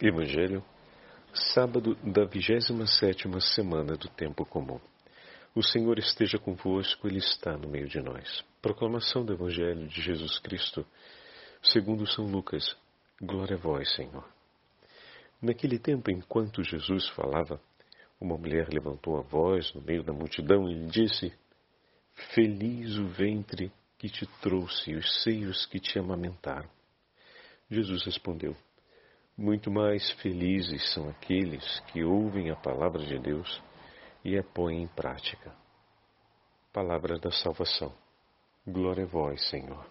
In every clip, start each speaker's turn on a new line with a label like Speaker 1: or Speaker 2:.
Speaker 1: Evangelho, sábado da 27 semana do tempo comum. O Senhor esteja convosco, Ele está no meio de nós. Proclamação do Evangelho de Jesus Cristo, segundo São Lucas. Glória a vós, Senhor. Naquele tempo, enquanto Jesus falava, uma mulher levantou a voz no meio da multidão e lhe disse: Feliz o ventre que te trouxe e os seios que te amamentaram. Jesus respondeu: muito mais felizes são aqueles que ouvem a palavra de Deus e a põem em prática. Palavra da salvação. Glória a vós, Senhor.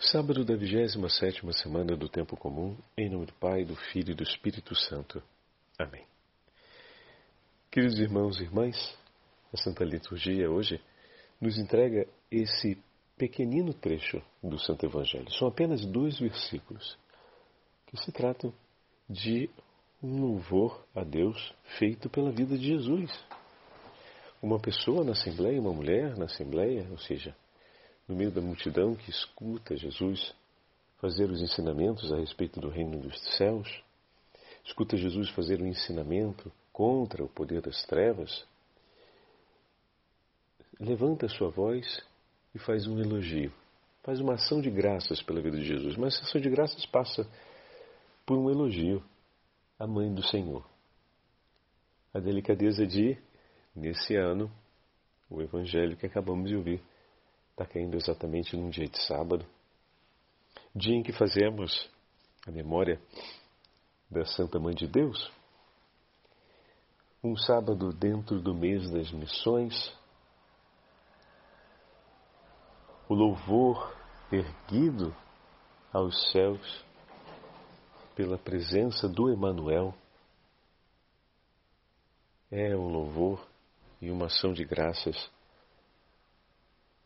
Speaker 1: Sábado da 27 semana do Tempo Comum, em nome do Pai, do Filho e do Espírito Santo. Amém. Queridos irmãos e irmãs, a Santa Liturgia hoje nos entrega esse pequenino trecho do Santo Evangelho. São apenas dois versículos que se tratam de um louvor a Deus feito pela vida de Jesus. Uma pessoa na Assembleia, uma mulher na Assembleia, ou seja, no meio da multidão que escuta Jesus fazer os ensinamentos a respeito do reino dos céus, escuta Jesus fazer um ensinamento contra o poder das trevas, levanta a sua voz e faz um elogio, faz uma ação de graças pela vida de Jesus. Mas essa ação de graças passa por um elogio à mãe do Senhor. A delicadeza de, nesse ano, o evangelho que acabamos de ouvir está caindo exatamente num dia de sábado, dia em que fazemos a memória da Santa Mãe de Deus, um sábado dentro do mês das missões, o louvor erguido aos céus pela presença do Emanuel é um louvor e uma ação de graças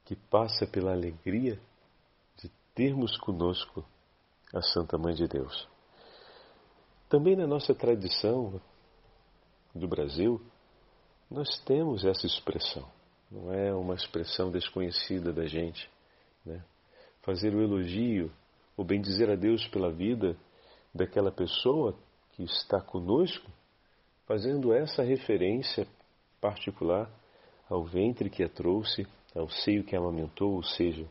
Speaker 1: que passa pela alegria de termos conosco a Santa Mãe de Deus. Também na nossa tradição do Brasil, nós temos essa expressão. Não é uma expressão desconhecida da gente. Né? Fazer o elogio, ou bem dizer a Deus pela vida daquela pessoa que está conosco, fazendo essa referência particular ao ventre que a trouxe, ao seio que a amamentou, ou seja,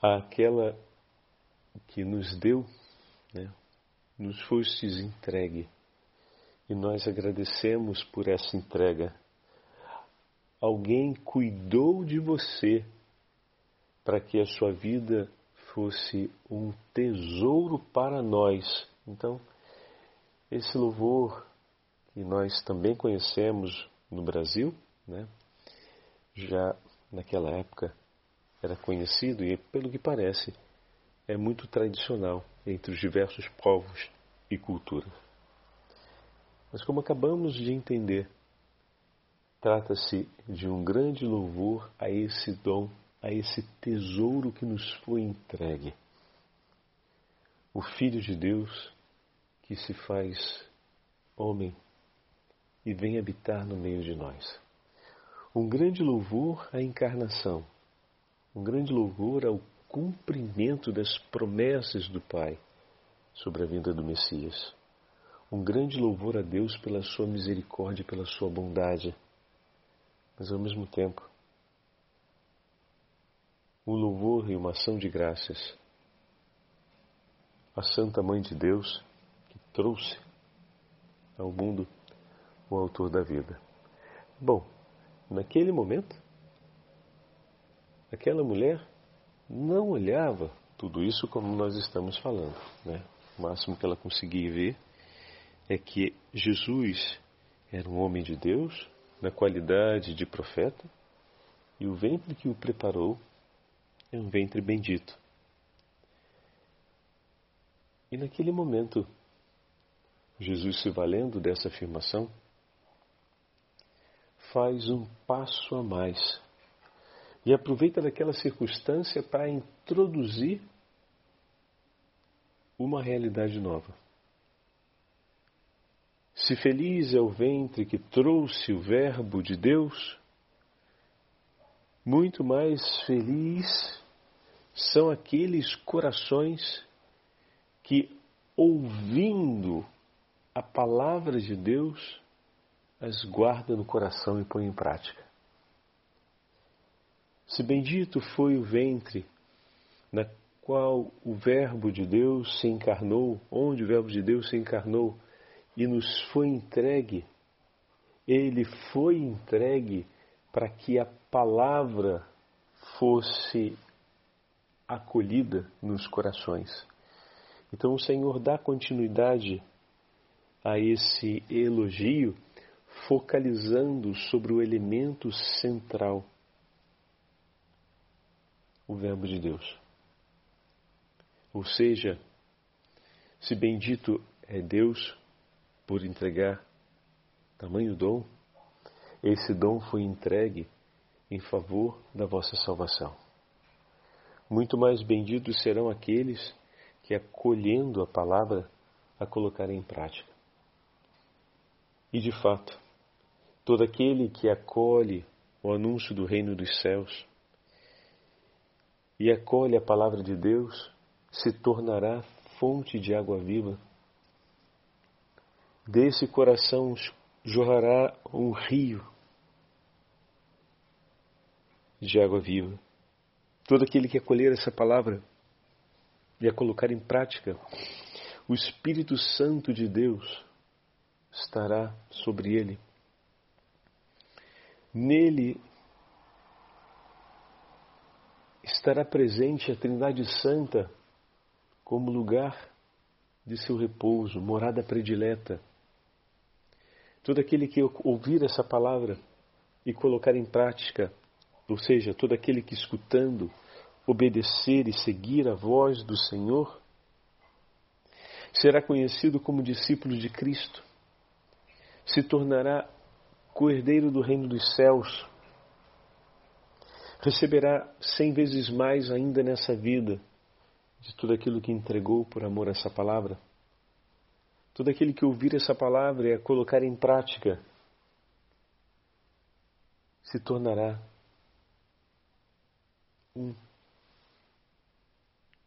Speaker 1: àquela que nos deu, né, nos fostes entregue. E nós agradecemos por essa entrega. Alguém cuidou de você para que a sua vida fosse um tesouro para nós. Então, esse louvor que nós também conhecemos no Brasil, né, já naquela época era conhecido e, pelo que parece, é muito tradicional entre os diversos povos e culturas. Mas, como acabamos de entender, trata-se de um grande louvor a esse dom a esse tesouro que nos foi entregue. O Filho de Deus que se faz homem e vem habitar no meio de nós. Um grande louvor à encarnação, um grande louvor ao cumprimento das promessas do Pai sobre a vinda do Messias. Um grande louvor a Deus pela sua misericórdia e pela sua bondade, mas ao mesmo tempo um louvor e uma ação de graças à Santa Mãe de Deus que trouxe ao mundo o Autor da vida. Bom, naquele momento, aquela mulher não olhava tudo isso como nós estamos falando. Né? O máximo que ela conseguia ver é que Jesus era um homem de Deus, na qualidade de profeta, e o ventre que o preparou é um ventre bendito. E naquele momento, Jesus, se valendo dessa afirmação, faz um passo a mais e aproveita daquela circunstância para introduzir uma realidade nova. Se feliz é o ventre que trouxe o Verbo de Deus, muito mais feliz são aqueles corações que, ouvindo a palavra de Deus, as guarda no coração e põe em prática. Se bendito foi o ventre na qual o Verbo de Deus se encarnou, onde o Verbo de Deus se encarnou e nos foi entregue, ele foi entregue para que a palavra fosse acolhida nos corações. Então o Senhor dá continuidade a esse elogio, focalizando sobre o elemento central, o Verbo de Deus. Ou seja, se bendito é Deus por entregar tamanho dom, esse dom foi entregue em favor da vossa salvação. Muito mais benditos serão aqueles que, acolhendo a palavra, a colocarem em prática. E de fato, todo aquele que acolhe o anúncio do reino dos céus e acolhe a palavra de Deus, se tornará fonte de água viva. Desse coração jorrará um rio de água viva. Todo aquele que acolher essa palavra e a colocar em prática, o Espírito Santo de Deus estará sobre ele. Nele estará presente a Trindade Santa como lugar de seu repouso, morada predileta. Todo aquele que ouvir essa palavra e colocar em prática ou seja, todo aquele que escutando, obedecer e seguir a voz do Senhor, será conhecido como discípulo de Cristo, se tornará coerdeiro do reino dos céus, receberá cem vezes mais ainda nessa vida de tudo aquilo que entregou por amor a essa palavra. Todo aquele que ouvir essa palavra e a colocar em prática se tornará um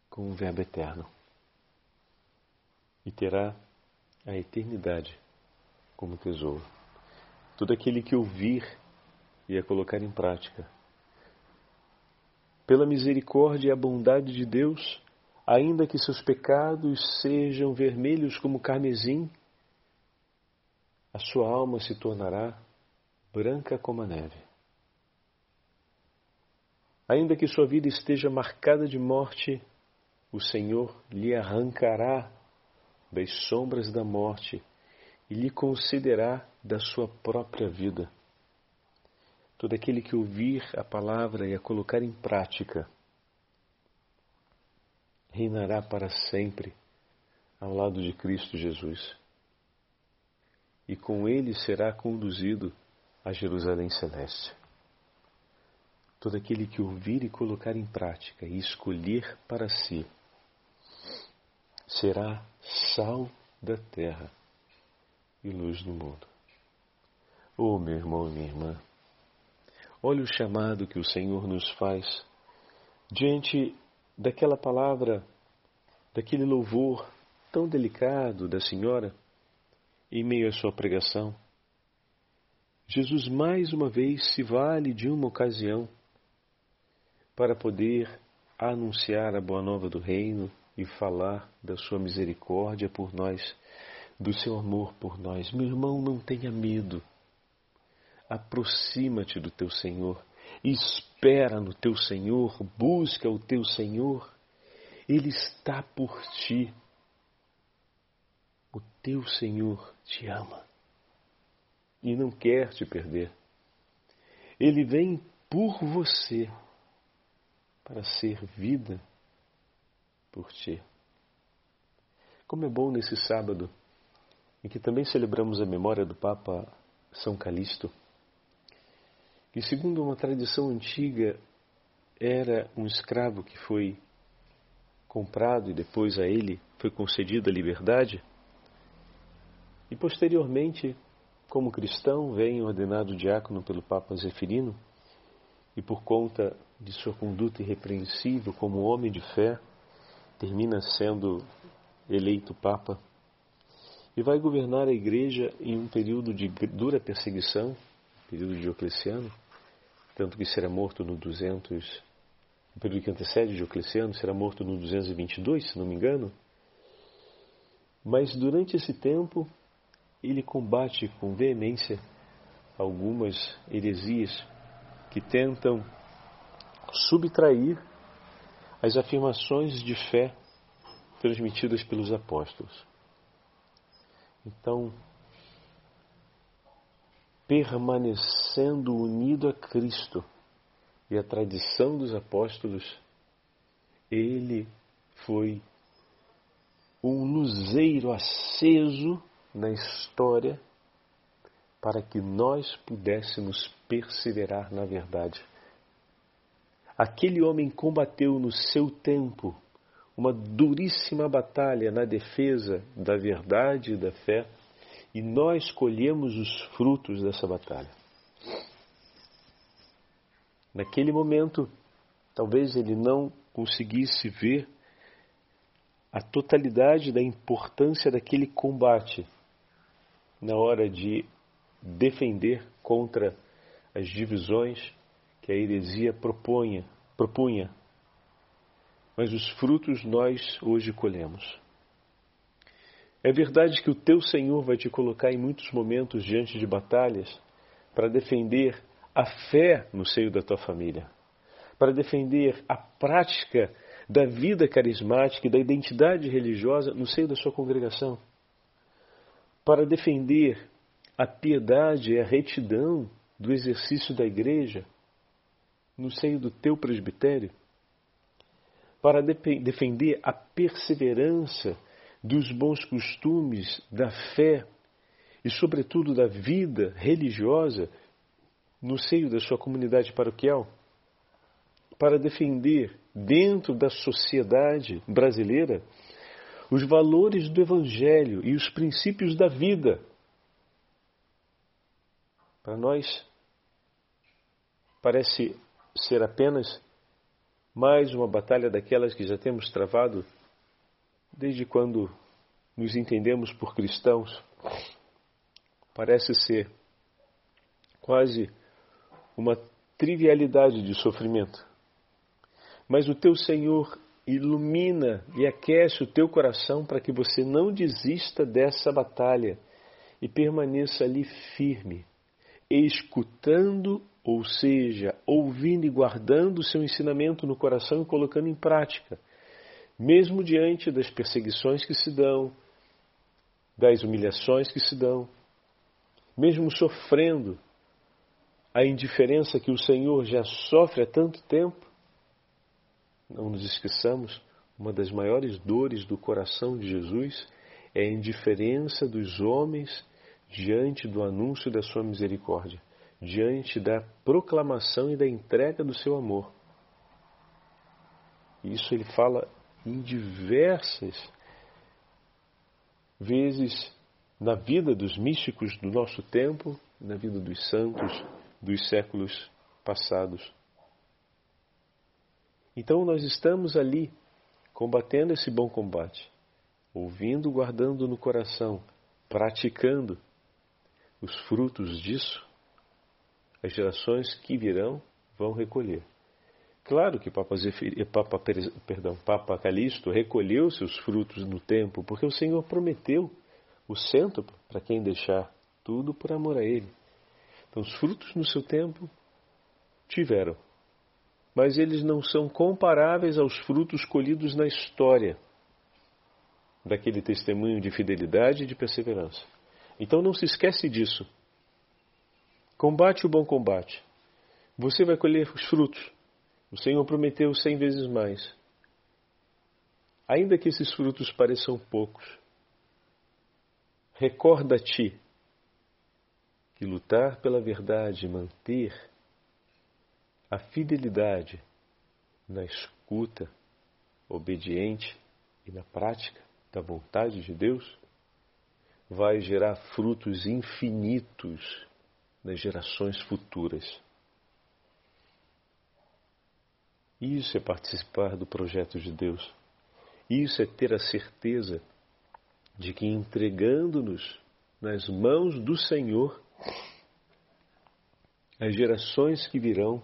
Speaker 1: com o Verbo eterno e terá a eternidade como tesouro. Todo aquele que ouvir e a colocar em prática. Pela misericórdia e a bondade de Deus, ainda que seus pecados sejam vermelhos como carmesim, a sua alma se tornará branca como a neve. Ainda que sua vida esteja marcada de morte, o Senhor lhe arrancará das sombras da morte e lhe concederá da sua própria vida. Todo aquele que ouvir a palavra e a colocar em prática reinará para sempre ao lado de Cristo Jesus. E com ele será conduzido a Jerusalém Celeste. Todo aquele que ouvir e colocar em prática e escolher para si será sal da terra e luz do mundo. Oh, meu irmão e minha irmã, olha o chamado que o Senhor nos faz diante daquela palavra, daquele louvor tão delicado da Senhora em meio à sua pregação. Jesus mais uma vez se vale de uma ocasião para poder anunciar a boa nova do reino e falar da sua misericórdia por nós, do seu amor por nós. Meu irmão, não tenha medo. Aproxima-te do teu Senhor, espera no teu Senhor, busca o teu Senhor. Ele está por ti. O teu Senhor te ama e não quer te perder. Ele vem por você para ser vida por ti. Como é bom nesse sábado, em que também celebramos a memória do Papa São Calixto, que, segundo uma tradição antiga, era um escravo que foi comprado e depois a ele foi concedida a liberdade, e posteriormente, como cristão, vem ordenado diácono pelo Papa Zeferino e por conta de sua conduta irrepreensível como homem de fé, termina sendo eleito Papa e vai governar a igreja em um período de dura perseguição, período de Diocleciano, tanto que será morto no 200, no período que antecede Diocleciano, será morto no 222, se não me engano. Mas durante esse tempo, ele combate com veemência algumas heresias que tentam subtrair as afirmações de fé transmitidas pelos apóstolos. Então, permanecendo unido a Cristo e a tradição dos apóstolos, ele foi um luzeiro aceso na história para que nós pudéssemos perseverar na verdade. Aquele homem combateu no seu tempo uma duríssima batalha na defesa da verdade e da fé, e nós colhemos os frutos dessa batalha. Naquele momento, talvez ele não conseguisse ver a totalidade da importância daquele combate na hora de defender contra as divisões que a heresia propunha, propunha. Mas os frutos nós hoje colhemos. É verdade que o teu Senhor vai te colocar em muitos momentos diante de batalhas para defender a fé no seio da tua família, para defender a prática da vida carismática e da identidade religiosa no seio da sua congregação, para defender a piedade e a retidão do exercício da igreja no seio do teu presbitério, para defender a perseverança dos bons costumes, da fé e, sobretudo, da vida religiosa no seio da sua comunidade paroquial, para defender dentro da sociedade brasileira os valores do Evangelho e os princípios da vida para nós, parece ser apenas mais uma batalha daquelas que já temos travado desde quando nos entendemos por cristãos. Parece ser quase uma trivialidade de sofrimento. Mas o teu Senhor ilumina e aquece o teu coração para que você não desista dessa batalha e permaneça ali firme, escutando, ou seja, ouvindo e guardando o seu ensinamento no coração e colocando em prática, mesmo diante das perseguições que se dão, das humilhações que se dão, mesmo sofrendo a indiferença que o Senhor já sofre há tanto tempo, não nos esqueçamos, uma das maiores dores do coração de Jesus é a indiferença dos homens diante do anúncio da sua misericórdia, diante da proclamação e da entrega do seu amor. Isso ele fala em diversas vezes na vida dos místicos do nosso tempo, na vida dos santos dos séculos passados. Então nós estamos ali combatendo esse bom combate, ouvindo, guardando no coração, praticando os frutos disso, as gerações que virão vão recolher. Claro que Papa, Zefir, Papa, perdão, Papa Calixto recolheu seus frutos no tempo, porque o Senhor prometeu o centro para quem deixar tudo por amor a Ele. Então, os frutos no seu tempo tiveram, mas eles não são comparáveis aos frutos colhidos na história daquele testemunho de fidelidade e de perseverança. Então não se esquece disso. Combate o bom combate. Você vai colher os frutos. O Senhor prometeu cem vezes mais. Ainda que esses frutos pareçam poucos, recorda-te que lutar pela verdade, manter a fidelidade na escuta obediente e na prática da vontade de Deus vai gerar frutos infinitos nas gerações futuras. Isso é participar do projeto de Deus. Isso é ter a certeza de que entregando-nos nas mãos do Senhor, as gerações que virão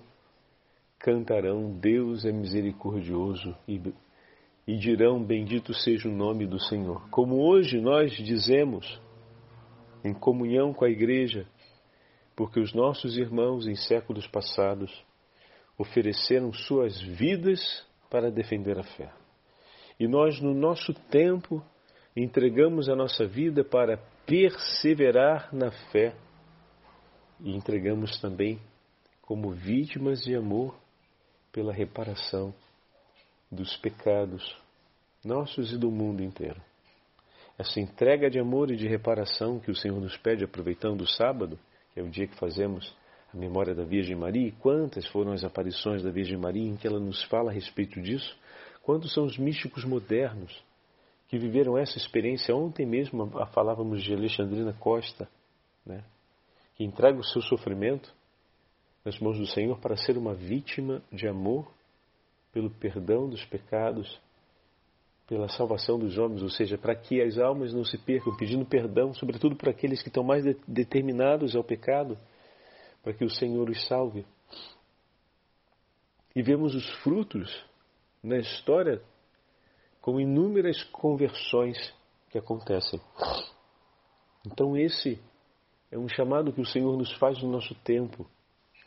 Speaker 1: cantarão: Deus é misericordioso e, e dirão: Bendito seja o nome do Senhor. Como hoje nós dizemos, em comunhão com a Igreja, porque os nossos irmãos em séculos passados ofereceram suas vidas para defender a fé. E nós, no nosso tempo, entregamos a nossa vida para perseverar na fé e entregamos também como vítimas de amor pela reparação dos pecados nossos e do mundo inteiro. Essa entrega de amor e de reparação que o Senhor nos pede, aproveitando o sábado, que é o dia que fazemos a memória da Virgem Maria, e quantas foram as aparições da Virgem Maria em que ela nos fala a respeito disso, quantos são os místicos modernos que viveram essa experiência. Ontem mesmo falávamos de Alexandrina Costa, né, que entrega o seu sofrimento nas mãos do Senhor para ser uma vítima de amor pelo perdão dos pecados, pela salvação dos homens, ou seja, para que as almas não se percam, pedindo perdão, sobretudo para aqueles que estão mais de determinados ao pecado, para que o Senhor os salve. E vemos os frutos na história com inúmeras conversões que acontecem. Então, esse é um chamado que o Senhor nos faz no nosso tempo,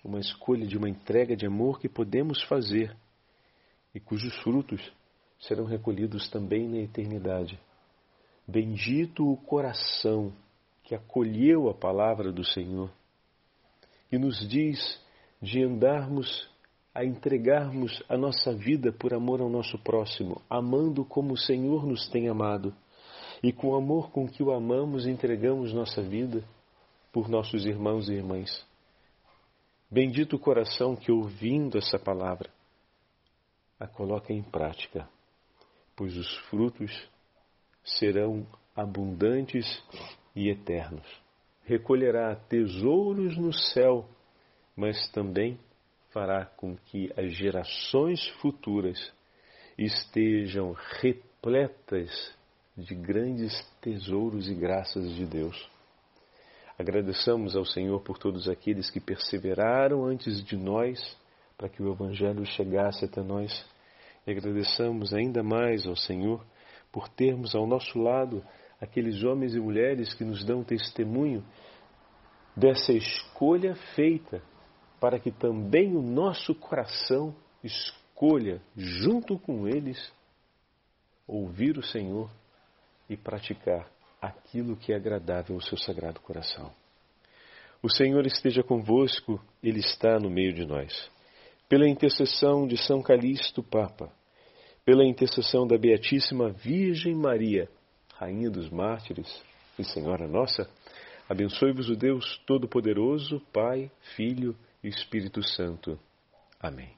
Speaker 1: uma escolha de uma entrega de amor que podemos fazer e cujos frutos serão recolhidos também na eternidade. Bendito o coração que acolheu a palavra do Senhor e nos diz de andarmos a entregarmos a nossa vida por amor ao nosso próximo, amando como o Senhor nos tem amado. E com o amor com que o amamos, entregamos nossa vida por nossos irmãos e irmãs. Bendito o coração que, ouvindo essa palavra, a coloca em prática, pois os frutos serão abundantes e eternos. Recolherá tesouros no céu, mas também fará com que as gerações futuras estejam repletas de grandes tesouros e graças de Deus. Agradeçamos ao Senhor por todos aqueles que perseveraram antes de nós para que o Evangelho chegasse até nós. E agradeçamos ainda mais ao Senhor por termos ao nosso lado aqueles homens e mulheres que nos dão testemunho dessa escolha feita para que também o nosso coração escolha, junto com eles, ouvir o Senhor e praticar aquilo que é agradável ao seu sagrado coração. O Senhor esteja convosco, Ele está no meio de nós. Pela intercessão de São Calixto, Papa, pela intercessão da Beatíssima Virgem Maria, Rainha dos Mártires e Senhora Nossa, abençoe-vos o Deus Todo-Poderoso, Pai, Filho Espírito Santo. Amém.